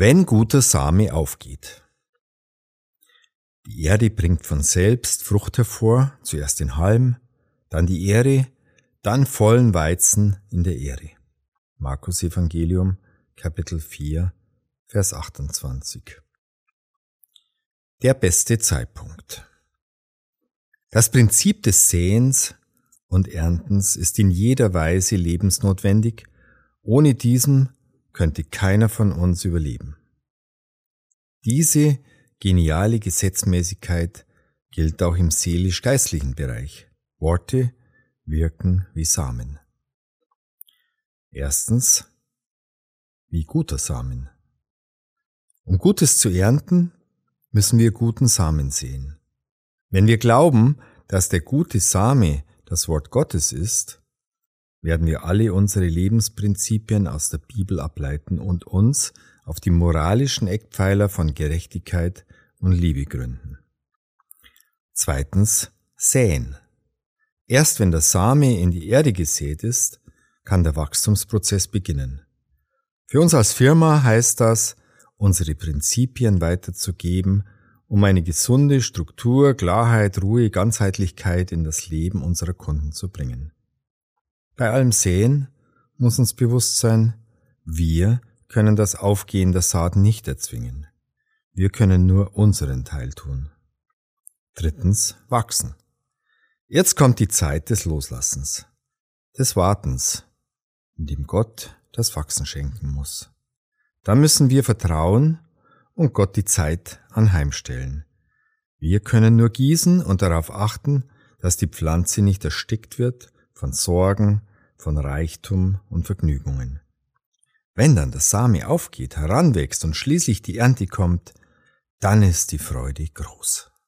Wenn guter Same aufgeht. Die Erde bringt von selbst Frucht hervor, zuerst den Halm, dann die Ehre, dann vollen Weizen in der Ehre. Markus Evangelium, Kapitel 4, Vers 28. Der beste Zeitpunkt. Das Prinzip des Säens und Erntens ist in jeder Weise lebensnotwendig. Ohne diesem könnte keiner von uns überleben. Diese geniale Gesetzmäßigkeit gilt auch im seelisch-geistlichen Bereich. Worte wirken wie Samen. Erstens, wie guter Samen. Um Gutes zu ernten, müssen wir guten Samen sehen. Wenn wir glauben, dass der gute Same das Wort Gottes ist, werden wir alle unsere Lebensprinzipien aus der Bibel ableiten und uns auf die moralischen Eckpfeiler von Gerechtigkeit und Liebe gründen. Zweitens, säen. Erst wenn der Same in die Erde gesät ist, kann der Wachstumsprozess beginnen. Für uns als Firma heißt das, unsere Prinzipien weiterzugeben, um eine gesunde Struktur, Klarheit, Ruhe, Ganzheitlichkeit in das Leben unserer Kunden zu bringen. Bei allem Sehen muss uns bewusst sein, wir können das Aufgehen der Saat nicht erzwingen. Wir können nur unseren Teil tun. Drittens, wachsen. Jetzt kommt die Zeit des Loslassens, des Wartens, in dem Gott das Wachsen schenken muss. Da müssen wir vertrauen und Gott die Zeit anheimstellen. Wir können nur gießen und darauf achten, dass die Pflanze nicht erstickt wird von Sorgen, von Reichtum und Vergnügungen. Wenn dann der Same aufgeht, heranwächst und schließlich die Ernte kommt, dann ist die Freude groß.